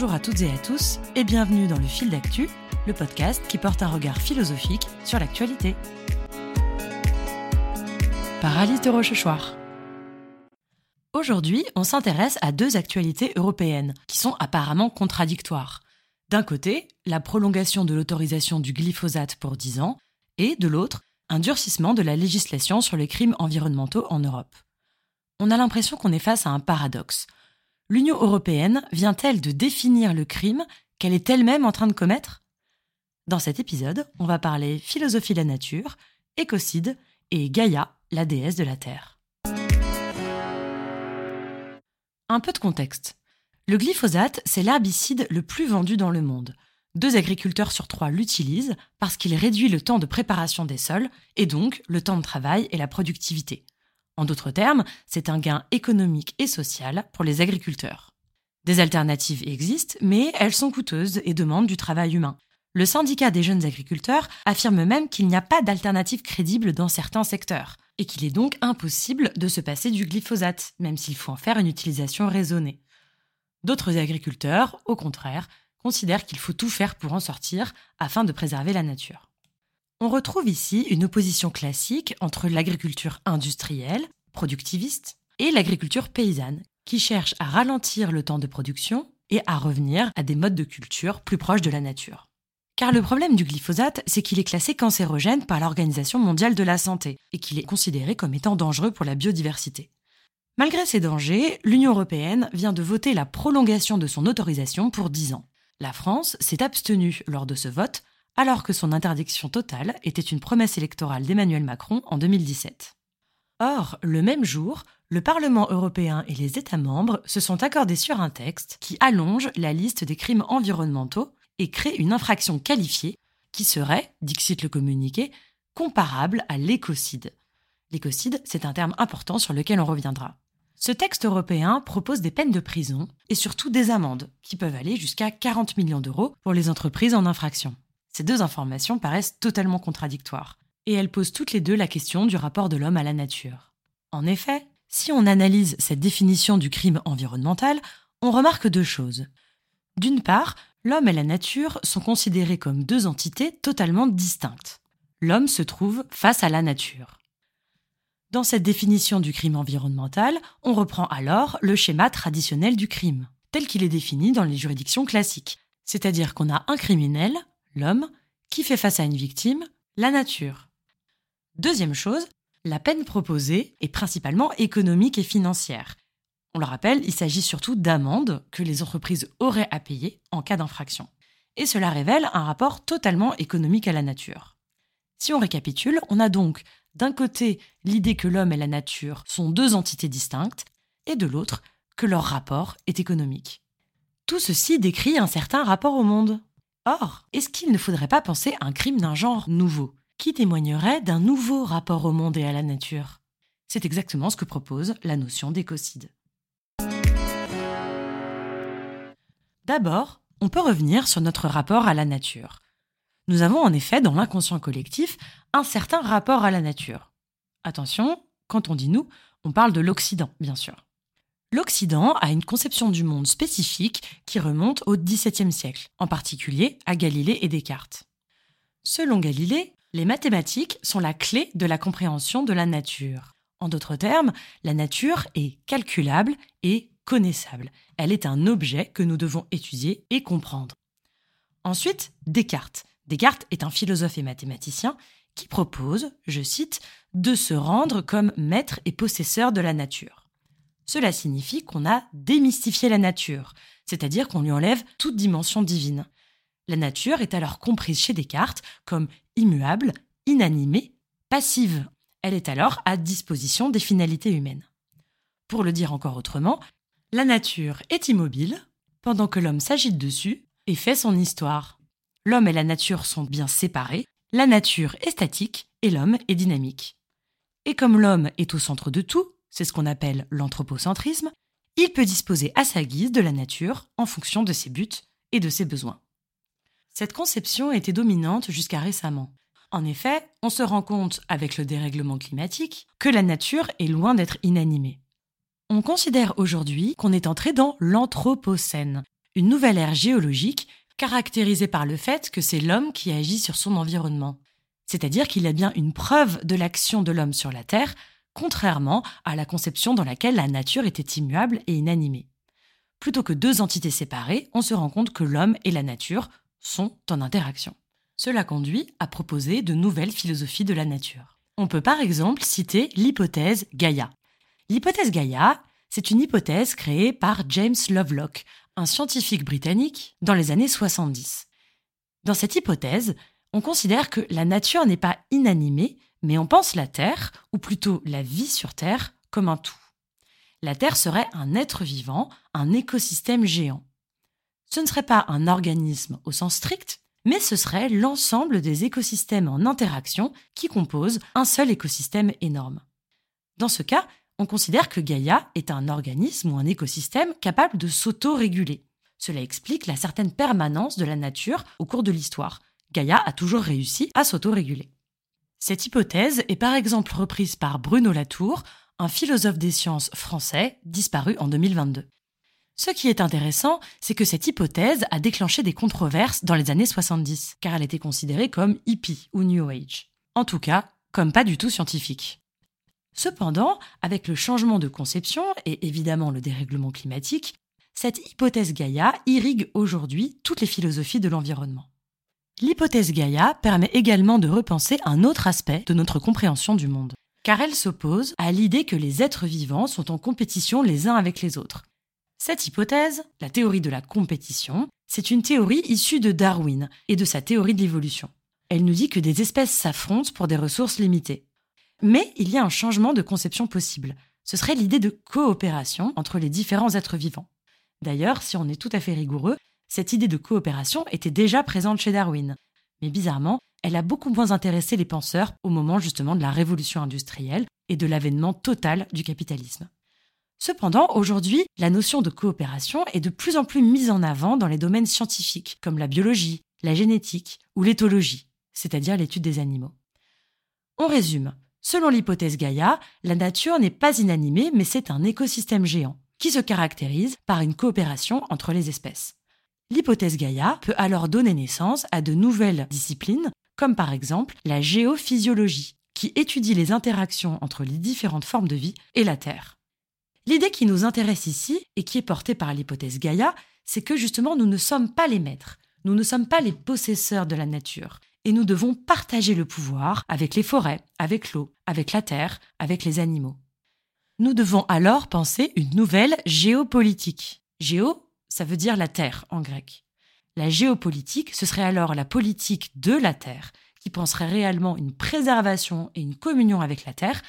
Bonjour à toutes et à tous et bienvenue dans le fil d'actu, le podcast qui porte un regard philosophique sur l'actualité. Par Alice de Rochechouart. Aujourd'hui, on s'intéresse à deux actualités européennes qui sont apparemment contradictoires. D'un côté, la prolongation de l'autorisation du glyphosate pour 10 ans, et de l'autre, un durcissement de la législation sur les crimes environnementaux en Europe. On a l'impression qu'on est face à un paradoxe. L'Union européenne vient-elle de définir le crime qu'elle est elle-même en train de commettre? Dans cet épisode, on va parler philosophie de la nature, écocide et Gaïa, la déesse de la Terre. Un peu de contexte. Le glyphosate, c'est l'herbicide le plus vendu dans le monde. Deux agriculteurs sur trois l'utilisent parce qu'il réduit le temps de préparation des sols et donc le temps de travail et la productivité. En d'autres termes, c'est un gain économique et social pour les agriculteurs. Des alternatives existent, mais elles sont coûteuses et demandent du travail humain. Le syndicat des jeunes agriculteurs affirme même qu'il n'y a pas d'alternative crédible dans certains secteurs, et qu'il est donc impossible de se passer du glyphosate, même s'il faut en faire une utilisation raisonnée. D'autres agriculteurs, au contraire, considèrent qu'il faut tout faire pour en sortir afin de préserver la nature. On retrouve ici une opposition classique entre l'agriculture industrielle, productiviste, et l'agriculture paysanne, qui cherche à ralentir le temps de production et à revenir à des modes de culture plus proches de la nature. Car le problème du glyphosate, c'est qu'il est classé cancérogène par l'Organisation mondiale de la santé et qu'il est considéré comme étant dangereux pour la biodiversité. Malgré ces dangers, l'Union européenne vient de voter la prolongation de son autorisation pour 10 ans. La France s'est abstenue lors de ce vote alors que son interdiction totale était une promesse électorale d'Emmanuel Macron en 2017. Or, le même jour, le Parlement européen et les États membres se sont accordés sur un texte qui allonge la liste des crimes environnementaux et crée une infraction qualifiée qui serait, dixit le communiqué, comparable à l'écocide. L'écocide, c'est un terme important sur lequel on reviendra. Ce texte européen propose des peines de prison et surtout des amendes, qui peuvent aller jusqu'à 40 millions d'euros pour les entreprises en infraction. Ces deux informations paraissent totalement contradictoires, et elles posent toutes les deux la question du rapport de l'homme à la nature. En effet, si on analyse cette définition du crime environnemental, on remarque deux choses. D'une part, l'homme et la nature sont considérés comme deux entités totalement distinctes. L'homme se trouve face à la nature. Dans cette définition du crime environnemental, on reprend alors le schéma traditionnel du crime, tel qu'il est défini dans les juridictions classiques, c'est-à-dire qu'on a un criminel, l'homme, qui fait face à une victime, la nature. Deuxième chose, la peine proposée est principalement économique et financière. On le rappelle, il s'agit surtout d'amendes que les entreprises auraient à payer en cas d'infraction. Et cela révèle un rapport totalement économique à la nature. Si on récapitule, on a donc d'un côté l'idée que l'homme et la nature sont deux entités distinctes, et de l'autre que leur rapport est économique. Tout ceci décrit un certain rapport au monde. Or, est-ce qu'il ne faudrait pas penser à un crime d'un genre nouveau, qui témoignerait d'un nouveau rapport au monde et à la nature C'est exactement ce que propose la notion d'écocide. D'abord, on peut revenir sur notre rapport à la nature. Nous avons en effet dans l'inconscient collectif un certain rapport à la nature. Attention, quand on dit nous, on parle de l'Occident, bien sûr. L'Occident a une conception du monde spécifique qui remonte au XVIIe siècle, en particulier à Galilée et Descartes. Selon Galilée, les mathématiques sont la clé de la compréhension de la nature. En d'autres termes, la nature est calculable et connaissable. Elle est un objet que nous devons étudier et comprendre. Ensuite, Descartes. Descartes est un philosophe et mathématicien qui propose, je cite, de se rendre comme maître et possesseur de la nature. Cela signifie qu'on a démystifié la nature, c'est-à-dire qu'on lui enlève toute dimension divine. La nature est alors comprise chez Descartes comme immuable, inanimée, passive. Elle est alors à disposition des finalités humaines. Pour le dire encore autrement, la nature est immobile, pendant que l'homme s'agite dessus et fait son histoire. L'homme et la nature sont bien séparés, la nature est statique et l'homme est dynamique. Et comme l'homme est au centre de tout, c'est ce qu'on appelle l'anthropocentrisme, il peut disposer à sa guise de la nature en fonction de ses buts et de ses besoins. Cette conception était dominante jusqu'à récemment. En effet, on se rend compte avec le dérèglement climatique que la nature est loin d'être inanimée. On considère aujourd'hui qu'on est entré dans l'Anthropocène, une nouvelle ère géologique caractérisée par le fait que c'est l'homme qui agit sur son environnement. C'est-à-dire qu'il y a bien une preuve de l'action de l'homme sur la Terre, contrairement à la conception dans laquelle la nature était immuable et inanimée. Plutôt que deux entités séparées, on se rend compte que l'homme et la nature sont en interaction. Cela conduit à proposer de nouvelles philosophies de la nature. On peut par exemple citer l'hypothèse Gaïa. L'hypothèse Gaïa, c'est une hypothèse créée par James Lovelock, un scientifique britannique, dans les années 70. Dans cette hypothèse, on considère que la nature n'est pas inanimée, mais on pense la Terre, ou plutôt la vie sur Terre, comme un tout. La Terre serait un être vivant, un écosystème géant. Ce ne serait pas un organisme au sens strict, mais ce serait l'ensemble des écosystèmes en interaction qui composent un seul écosystème énorme. Dans ce cas, on considère que Gaïa est un organisme ou un écosystème capable de s'auto-réguler. Cela explique la certaine permanence de la nature au cours de l'histoire. Gaïa a toujours réussi à s'auto-réguler. Cette hypothèse est par exemple reprise par Bruno Latour, un philosophe des sciences français disparu en 2022. Ce qui est intéressant, c'est que cette hypothèse a déclenché des controverses dans les années 70, car elle était considérée comme hippie ou New Age. En tout cas, comme pas du tout scientifique. Cependant, avec le changement de conception et évidemment le dérèglement climatique, cette hypothèse Gaïa irrigue aujourd'hui toutes les philosophies de l'environnement. L'hypothèse Gaïa permet également de repenser un autre aspect de notre compréhension du monde, car elle s'oppose à l'idée que les êtres vivants sont en compétition les uns avec les autres. Cette hypothèse, la théorie de la compétition, c'est une théorie issue de Darwin et de sa théorie de l'évolution. Elle nous dit que des espèces s'affrontent pour des ressources limitées. Mais il y a un changement de conception possible. Ce serait l'idée de coopération entre les différents êtres vivants. D'ailleurs, si on est tout à fait rigoureux, cette idée de coopération était déjà présente chez Darwin. Mais bizarrement, elle a beaucoup moins intéressé les penseurs au moment justement de la révolution industrielle et de l'avènement total du capitalisme. Cependant, aujourd'hui, la notion de coopération est de plus en plus mise en avant dans les domaines scientifiques, comme la biologie, la génétique ou l'éthologie, c'est-à-dire l'étude des animaux. On résume. Selon l'hypothèse Gaïa, la nature n'est pas inanimée, mais c'est un écosystème géant, qui se caractérise par une coopération entre les espèces. L'hypothèse Gaïa peut alors donner naissance à de nouvelles disciplines, comme par exemple la géophysiologie, qui étudie les interactions entre les différentes formes de vie et la Terre. L'idée qui nous intéresse ici, et qui est portée par l'hypothèse Gaïa, c'est que justement nous ne sommes pas les maîtres, nous ne sommes pas les possesseurs de la nature, et nous devons partager le pouvoir avec les forêts, avec l'eau, avec la terre, avec les animaux. Nous devons alors penser une nouvelle géopolitique. Géo, ça veut dire la terre en grec. La géopolitique, ce serait alors la politique de la terre, qui penserait réellement une préservation et une communion avec la terre,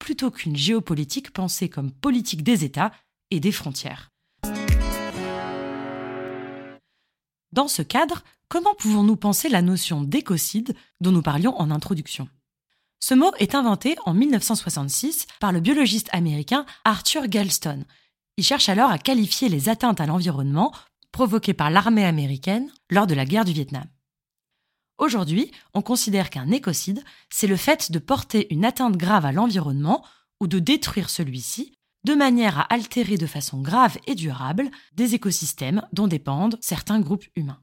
plutôt qu'une géopolitique pensée comme politique des États et des frontières. Dans ce cadre, comment pouvons-nous penser la notion d'écocide dont nous parlions en introduction? Ce mot est inventé en 1966 par le biologiste américain Arthur Galston. Il cherche alors à qualifier les atteintes à l'environnement provoquées par l'armée américaine lors de la guerre du Vietnam. Aujourd'hui, on considère qu'un écocide, c'est le fait de porter une atteinte grave à l'environnement ou de détruire celui-ci de manière à altérer de façon grave et durable des écosystèmes dont dépendent certains groupes humains.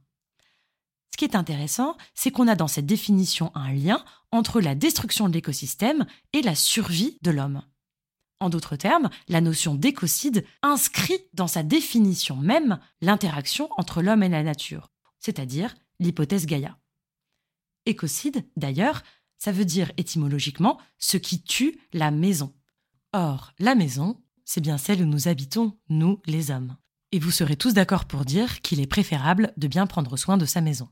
Ce qui est intéressant, c'est qu'on a dans cette définition un lien entre la destruction de l'écosystème et la survie de l'homme. En d'autres termes, la notion d'écocide inscrit dans sa définition même l'interaction entre l'homme et la nature, c'est-à-dire l'hypothèse Gaïa. Écocide, d'ailleurs, ça veut dire étymologiquement ce qui tue la maison. Or, la maison, c'est bien celle où nous habitons, nous les hommes. Et vous serez tous d'accord pour dire qu'il est préférable de bien prendre soin de sa maison.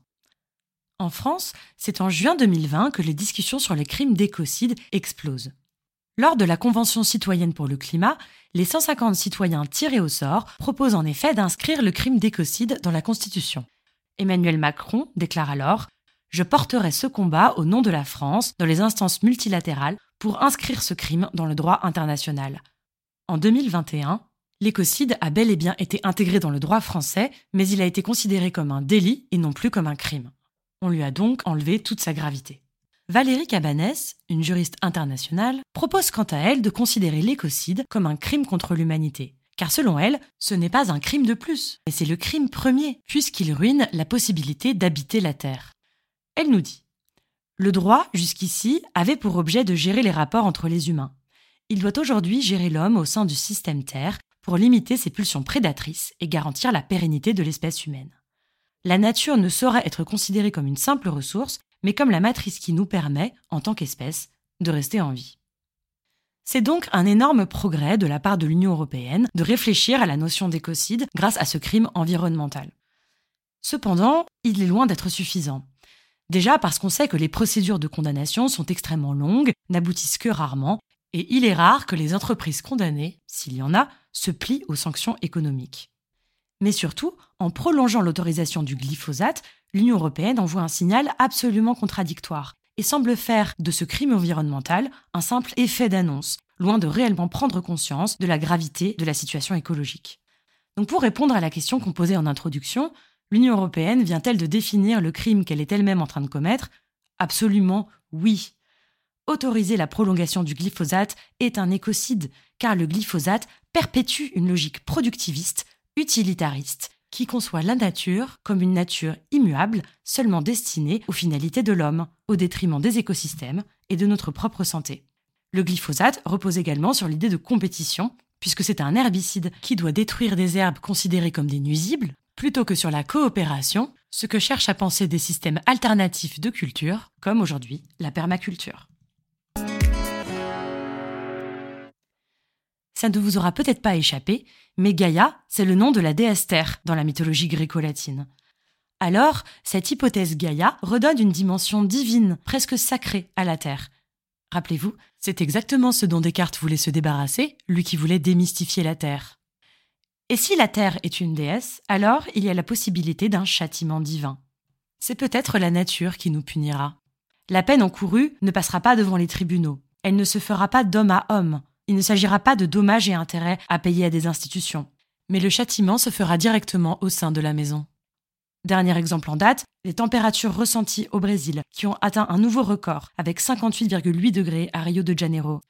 En France, c'est en juin 2020 que les discussions sur les crimes d'écocide explosent. Lors de la Convention citoyenne pour le climat, les 150 citoyens tirés au sort proposent en effet d'inscrire le crime d'écocide dans la Constitution. Emmanuel Macron déclare alors Je porterai ce combat au nom de la France dans les instances multilatérales pour inscrire ce crime dans le droit international. En 2021, l'écocide a bel et bien été intégré dans le droit français, mais il a été considéré comme un délit et non plus comme un crime. On lui a donc enlevé toute sa gravité. Valérie Cabanès, une juriste internationale, propose quant à elle de considérer l'écocide comme un crime contre l'humanité, Car selon elle, ce n'est pas un crime de plus, mais c'est le crime premier, puisqu'il ruine la possibilité d'habiter la Terre. Elle nous dit Le droit, jusqu'ici, avait pour objet de gérer les rapports entre les humains. Il doit aujourd'hui gérer l'homme au sein du système Terre pour limiter ses pulsions prédatrices et garantir la pérennité de l'espèce humaine. La nature ne saurait être considérée comme une simple ressource, mais comme la matrice qui nous permet, en tant qu'espèce, de rester en vie. C'est donc un énorme progrès de la part de l'Union européenne de réfléchir à la notion d'écocide grâce à ce crime environnemental. Cependant, il est loin d'être suffisant. Déjà parce qu'on sait que les procédures de condamnation sont extrêmement longues, n'aboutissent que rarement, et il est rare que les entreprises condamnées, s'il y en a, se plient aux sanctions économiques. Mais surtout, en prolongeant l'autorisation du glyphosate, l'Union européenne envoie un signal absolument contradictoire et semble faire de ce crime environnemental un simple effet d'annonce, loin de réellement prendre conscience de la gravité de la situation écologique. Donc pour répondre à la question qu'on posait en introduction, l'Union européenne vient-elle de définir le crime qu'elle est elle-même en train de commettre? Absolument oui. Autoriser la prolongation du glyphosate est un écocide, car le glyphosate perpétue une logique productiviste, utilitariste, qui conçoit la nature comme une nature immuable, seulement destinée aux finalités de l'homme, au détriment des écosystèmes et de notre propre santé. Le glyphosate repose également sur l'idée de compétition, puisque c'est un herbicide qui doit détruire des herbes considérées comme des nuisibles, plutôt que sur la coopération, ce que cherchent à penser des systèmes alternatifs de culture, comme aujourd'hui la permaculture. Ça ne vous aura peut-être pas échappé, mais Gaïa, c'est le nom de la déesse Terre dans la mythologie gréco-latine. Alors, cette hypothèse Gaïa redonne une dimension divine, presque sacrée, à la Terre. Rappelez-vous, c'est exactement ce dont Descartes voulait se débarrasser, lui qui voulait démystifier la Terre. Et si la Terre est une déesse, alors il y a la possibilité d'un châtiment divin. C'est peut-être la nature qui nous punira. La peine encourue ne passera pas devant les tribunaux. Elle ne se fera pas d'homme à homme. Il ne s'agira pas de dommages et intérêts à payer à des institutions. Mais le châtiment se fera directement au sein de la maison. Dernier exemple en date, les températures ressenties au Brésil, qui ont atteint un nouveau record, avec 58,8 degrés à Rio de Janeiro.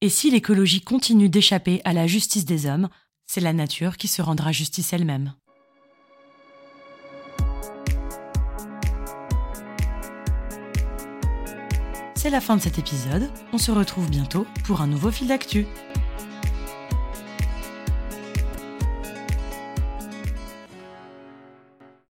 Et si l'écologie continue d'échapper à la justice des hommes, c'est la nature qui se rendra justice elle-même. C'est la fin de cet épisode. On se retrouve bientôt pour un nouveau fil d'actu.